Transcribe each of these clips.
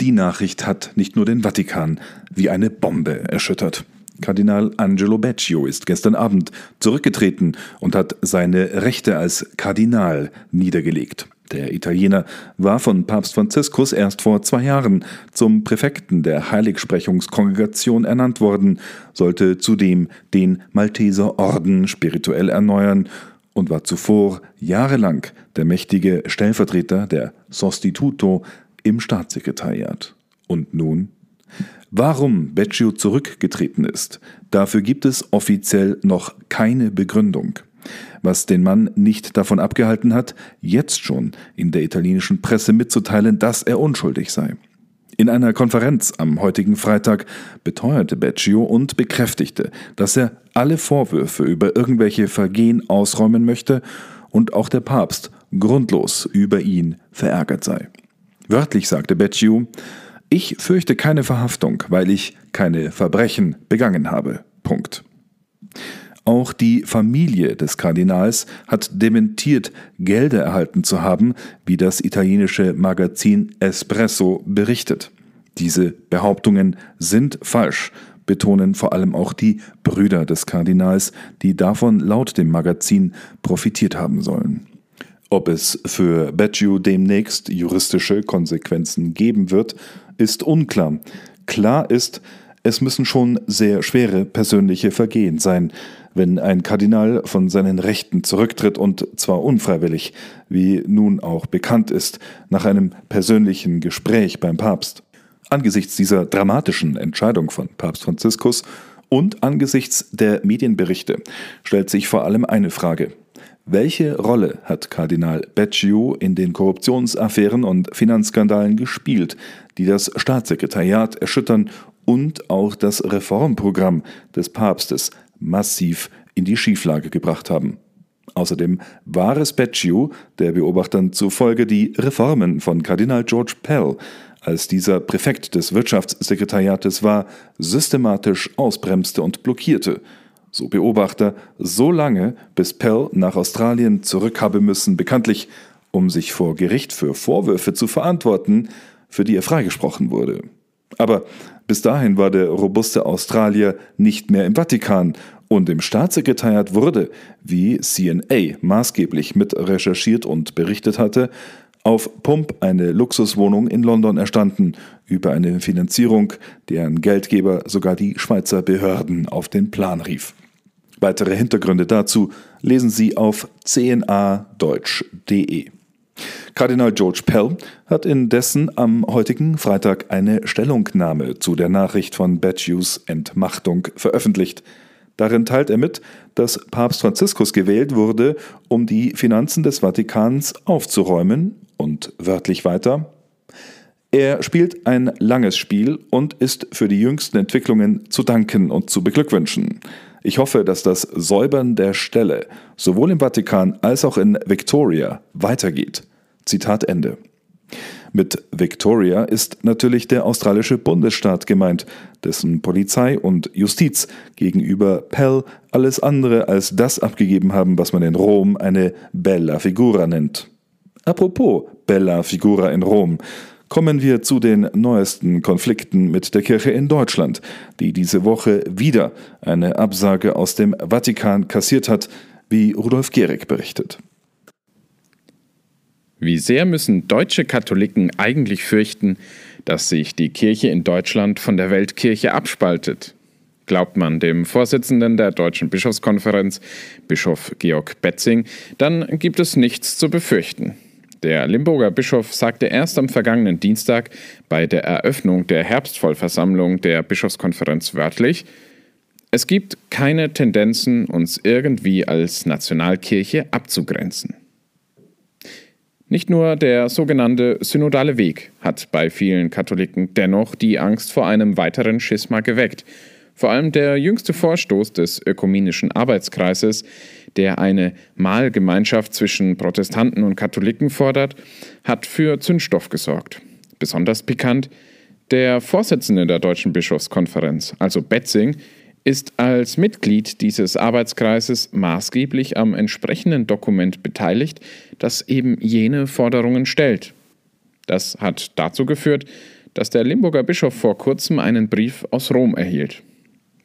Die Nachricht hat nicht nur den Vatikan wie eine Bombe erschüttert. Kardinal Angelo Beccio ist gestern Abend zurückgetreten und hat seine Rechte als Kardinal niedergelegt. Der Italiener war von Papst Franziskus erst vor zwei Jahren zum Präfekten der Heiligsprechungskongregation ernannt worden, sollte zudem den Malteser Orden spirituell erneuern und war zuvor jahrelang der mächtige Stellvertreter der Sostituto im Staatssekretariat. Und nun? Warum Beccio zurückgetreten ist, dafür gibt es offiziell noch keine Begründung was den Mann nicht davon abgehalten hat, jetzt schon in der italienischen Presse mitzuteilen, dass er unschuldig sei. In einer Konferenz am heutigen Freitag beteuerte Beccio und bekräftigte, dass er alle Vorwürfe über irgendwelche Vergehen ausräumen möchte und auch der Papst grundlos über ihn verärgert sei. Wörtlich sagte Beccio, ich fürchte keine Verhaftung, weil ich keine Verbrechen begangen habe. Punkt. Auch die Familie des Kardinals hat dementiert, Gelder erhalten zu haben, wie das italienische Magazin Espresso berichtet. Diese Behauptungen sind falsch, betonen vor allem auch die Brüder des Kardinals, die davon laut dem Magazin profitiert haben sollen. Ob es für Becciu demnächst juristische Konsequenzen geben wird, ist unklar. Klar ist, es müssen schon sehr schwere persönliche Vergehen sein, wenn ein Kardinal von seinen Rechten zurücktritt und zwar unfreiwillig, wie nun auch bekannt ist, nach einem persönlichen Gespräch beim Papst. Angesichts dieser dramatischen Entscheidung von Papst Franziskus und angesichts der Medienberichte stellt sich vor allem eine Frage. Welche Rolle hat Kardinal Becciu in den Korruptionsaffären und Finanzskandalen gespielt, die das Staatssekretariat erschüttern und auch das Reformprogramm des Papstes massiv in die Schieflage gebracht haben. Außerdem war es Becciu, der Beobachtern zufolge die Reformen von Kardinal George Pell, als dieser Präfekt des Wirtschaftssekretariates war, systematisch ausbremste und blockierte. So Beobachter so lange, bis Pell nach Australien zurück habe müssen, bekanntlich, um sich vor Gericht für Vorwürfe zu verantworten, für die er freigesprochen wurde. Aber bis dahin war der robuste Australier nicht mehr im Vatikan und im Staatssekretariat wurde, wie CNA maßgeblich mit recherchiert und berichtet hatte, auf Pump eine Luxuswohnung in London erstanden, über eine Finanzierung, deren Geldgeber sogar die Schweizer Behörden auf den Plan rief. Weitere Hintergründe dazu lesen Sie auf cnadeutsch.de. Kardinal George Pell hat indessen am heutigen Freitag eine Stellungnahme zu der Nachricht von Beccius Entmachtung veröffentlicht. Darin teilt er mit, dass Papst Franziskus gewählt wurde, um die Finanzen des Vatikans aufzuräumen und wörtlich weiter. Er spielt ein langes Spiel und ist für die jüngsten Entwicklungen zu danken und zu beglückwünschen. Ich hoffe, dass das Säubern der Stelle sowohl im Vatikan als auch in Victoria weitergeht. Zitat Ende. Mit Victoria ist natürlich der australische Bundesstaat gemeint, dessen Polizei und Justiz gegenüber Pell alles andere als das abgegeben haben, was man in Rom eine Bella Figura nennt. Apropos Bella Figura in Rom, kommen wir zu den neuesten Konflikten mit der Kirche in Deutschland, die diese Woche wieder eine Absage aus dem Vatikan kassiert hat, wie Rudolf Gehrig berichtet. Wie sehr müssen deutsche Katholiken eigentlich fürchten, dass sich die Kirche in Deutschland von der Weltkirche abspaltet? Glaubt man dem Vorsitzenden der Deutschen Bischofskonferenz, Bischof Georg Betzing, dann gibt es nichts zu befürchten. Der Limburger Bischof sagte erst am vergangenen Dienstag bei der Eröffnung der Herbstvollversammlung der Bischofskonferenz wörtlich, es gibt keine Tendenzen, uns irgendwie als Nationalkirche abzugrenzen. Nicht nur der sogenannte synodale Weg hat bei vielen Katholiken dennoch die Angst vor einem weiteren Schisma geweckt. Vor allem der jüngste Vorstoß des Ökumenischen Arbeitskreises, der eine Mahlgemeinschaft zwischen Protestanten und Katholiken fordert, hat für Zündstoff gesorgt. Besonders pikant, der Vorsitzende der Deutschen Bischofskonferenz, also Betzing, ist als Mitglied dieses Arbeitskreises maßgeblich am entsprechenden Dokument beteiligt, das eben jene Forderungen stellt. Das hat dazu geführt, dass der Limburger Bischof vor kurzem einen Brief aus Rom erhielt.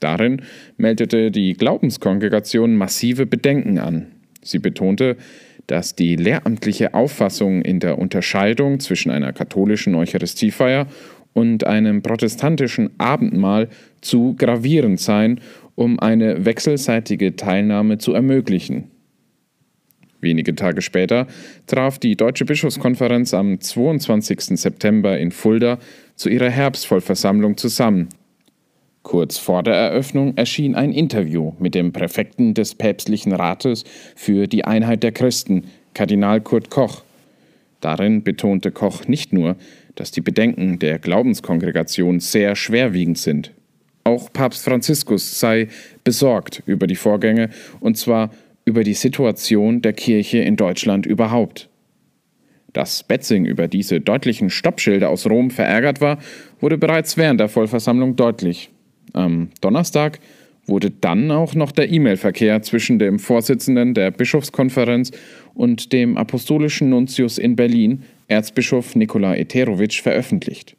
Darin meldete die Glaubenskongregation massive Bedenken an. Sie betonte, dass die lehramtliche Auffassung in der Unterscheidung zwischen einer katholischen Eucharistiefeier und einem protestantischen Abendmahl zu gravierend seien, um eine wechselseitige Teilnahme zu ermöglichen. Wenige Tage später traf die Deutsche Bischofskonferenz am 22. September in Fulda zu ihrer Herbstvollversammlung zusammen. Kurz vor der Eröffnung erschien ein Interview mit dem Präfekten des päpstlichen Rates für die Einheit der Christen, Kardinal Kurt Koch. Darin betonte Koch nicht nur, dass die Bedenken der Glaubenskongregation sehr schwerwiegend sind. Auch Papst Franziskus sei besorgt über die Vorgänge, und zwar über die Situation der Kirche in Deutschland überhaupt. Dass Betzing über diese deutlichen Stoppschilder aus Rom verärgert war, wurde bereits während der Vollversammlung deutlich. Am Donnerstag wurde dann auch noch der E-Mail-Verkehr zwischen dem Vorsitzenden der Bischofskonferenz und dem apostolischen Nuntius in Berlin, Erzbischof Nikola Eterovic, veröffentlicht.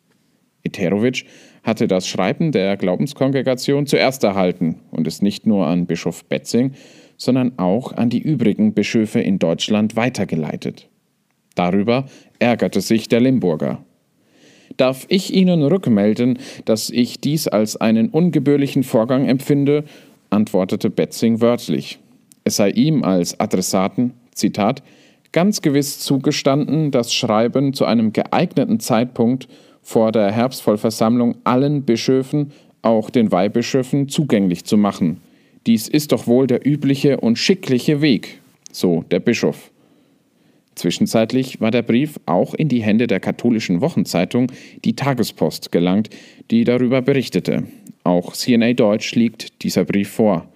Eterovic hatte das Schreiben der Glaubenskongregation zuerst erhalten und es nicht nur an Bischof Betzing, sondern auch an die übrigen Bischöfe in Deutschland weitergeleitet. Darüber ärgerte sich der Limburger. Darf ich Ihnen rückmelden, dass ich dies als einen ungebührlichen Vorgang empfinde, antwortete Betzing wörtlich. Es sei ihm als Adressaten, Zitat, ganz gewiss zugestanden, das Schreiben zu einem geeigneten Zeitpunkt vor der Herbstvollversammlung allen Bischöfen, auch den Weihbischöfen, zugänglich zu machen, dies ist doch wohl der übliche und schickliche Weg, so der Bischof. Zwischenzeitlich war der Brief auch in die Hände der katholischen Wochenzeitung Die Tagespost gelangt, die darüber berichtete. Auch CNA Deutsch liegt dieser Brief vor.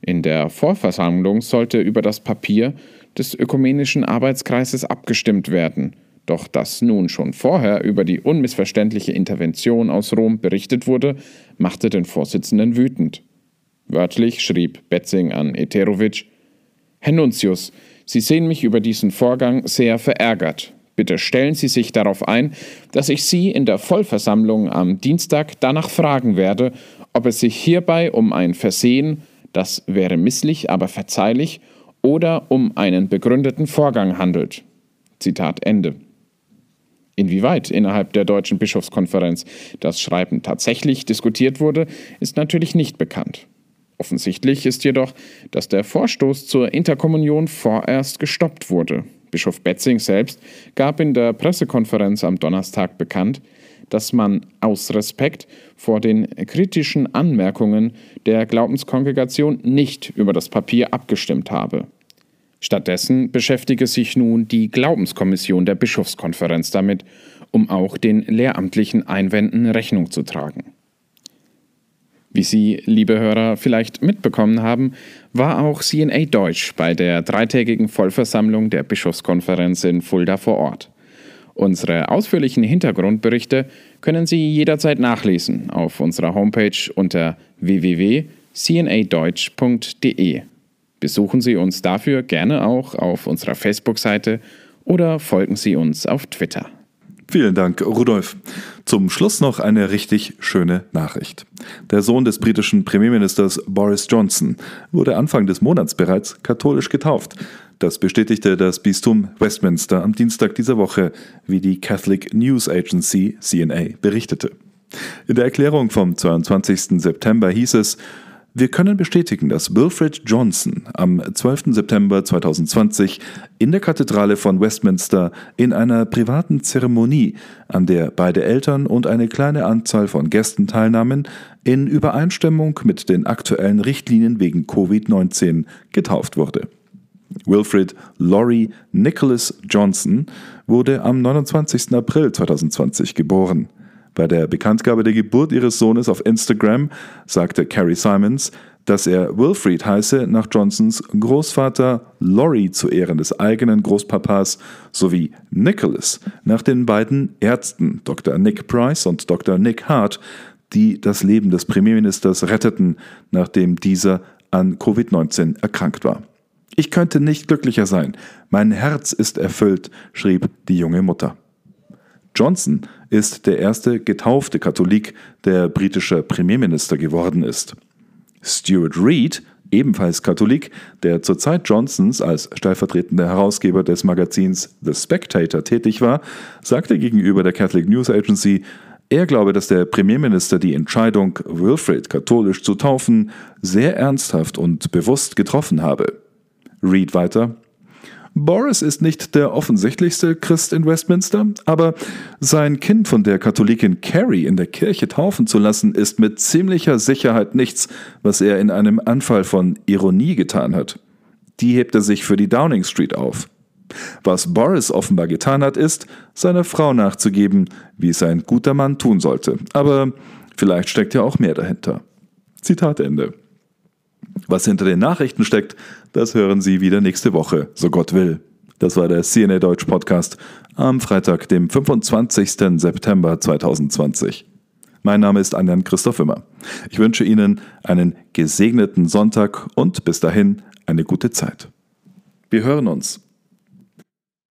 In der Vorversammlung sollte über das Papier des ökumenischen Arbeitskreises abgestimmt werden. Doch dass nun schon vorher über die unmissverständliche Intervention aus Rom berichtet wurde, machte den Vorsitzenden wütend. Wörtlich schrieb Betzing an Eterovic: Herr Nuntius, Sie sehen mich über diesen Vorgang sehr verärgert. Bitte stellen Sie sich darauf ein, dass ich Sie in der Vollversammlung am Dienstag danach fragen werde, ob es sich hierbei um ein Versehen, das wäre misslich, aber verzeihlich, oder um einen begründeten Vorgang handelt. Zitat Ende. Inwieweit innerhalb der Deutschen Bischofskonferenz das Schreiben tatsächlich diskutiert wurde, ist natürlich nicht bekannt. Offensichtlich ist jedoch, dass der Vorstoß zur Interkommunion vorerst gestoppt wurde. Bischof Betzing selbst gab in der Pressekonferenz am Donnerstag bekannt, dass man aus Respekt vor den kritischen Anmerkungen der Glaubenskongregation nicht über das Papier abgestimmt habe. Stattdessen beschäftige sich nun die Glaubenskommission der Bischofskonferenz damit, um auch den lehramtlichen Einwänden Rechnung zu tragen. Wie Sie, liebe Hörer, vielleicht mitbekommen haben, war auch CNA Deutsch bei der dreitägigen Vollversammlung der Bischofskonferenz in Fulda vor Ort. Unsere ausführlichen Hintergrundberichte können Sie jederzeit nachlesen auf unserer Homepage unter www.cnadeutsch.de. Besuchen Sie uns dafür gerne auch auf unserer Facebook-Seite oder folgen Sie uns auf Twitter. Vielen Dank, Rudolf. Zum Schluss noch eine richtig schöne Nachricht. Der Sohn des britischen Premierministers Boris Johnson wurde Anfang des Monats bereits katholisch getauft. Das bestätigte das Bistum Westminster am Dienstag dieser Woche, wie die Catholic News Agency CNA berichtete. In der Erklärung vom 22. September hieß es, wir können bestätigen, dass Wilfred Johnson am 12. September 2020 in der Kathedrale von Westminster in einer privaten Zeremonie, an der beide Eltern und eine kleine Anzahl von Gästen teilnahmen, in Übereinstimmung mit den aktuellen Richtlinien wegen Covid-19 getauft wurde. Wilfred Laurie Nicholas Johnson wurde am 29. April 2020 geboren. Bei der Bekanntgabe der Geburt ihres Sohnes auf Instagram sagte Carrie Simons, dass er Wilfried heiße nach Johnsons Großvater Laurie zu Ehren des eigenen Großpapas sowie Nicholas nach den beiden Ärzten Dr. Nick Price und Dr. Nick Hart, die das Leben des Premierministers retteten, nachdem dieser an Covid-19 erkrankt war. Ich könnte nicht glücklicher sein. Mein Herz ist erfüllt, schrieb die junge Mutter. Johnson ist der erste getaufte Katholik, der britischer Premierminister geworden ist. Stuart Reed, ebenfalls Katholik, der zur Zeit Johnsons als stellvertretender Herausgeber des Magazins The Spectator tätig war, sagte gegenüber der Catholic News Agency, er glaube, dass der Premierminister die Entscheidung, Wilfrid katholisch zu taufen, sehr ernsthaft und bewusst getroffen habe. Reed weiter. Boris ist nicht der offensichtlichste Christ in Westminster, aber sein Kind von der Katholikin Carrie in der Kirche taufen zu lassen, ist mit ziemlicher Sicherheit nichts, was er in einem Anfall von Ironie getan hat. Die hebt er sich für die Downing Street auf. Was Boris offenbar getan hat, ist, seiner Frau nachzugeben, wie es ein guter Mann tun sollte. Aber vielleicht steckt ja auch mehr dahinter. Zitat Ende. Was hinter den Nachrichten steckt, das hören Sie wieder nächste Woche, so Gott will. Das war der CNA Deutsch Podcast am Freitag, dem 25. September 2020. Mein Name ist Anjan Christoph Immer. Ich wünsche Ihnen einen gesegneten Sonntag und bis dahin eine gute Zeit. Wir hören uns.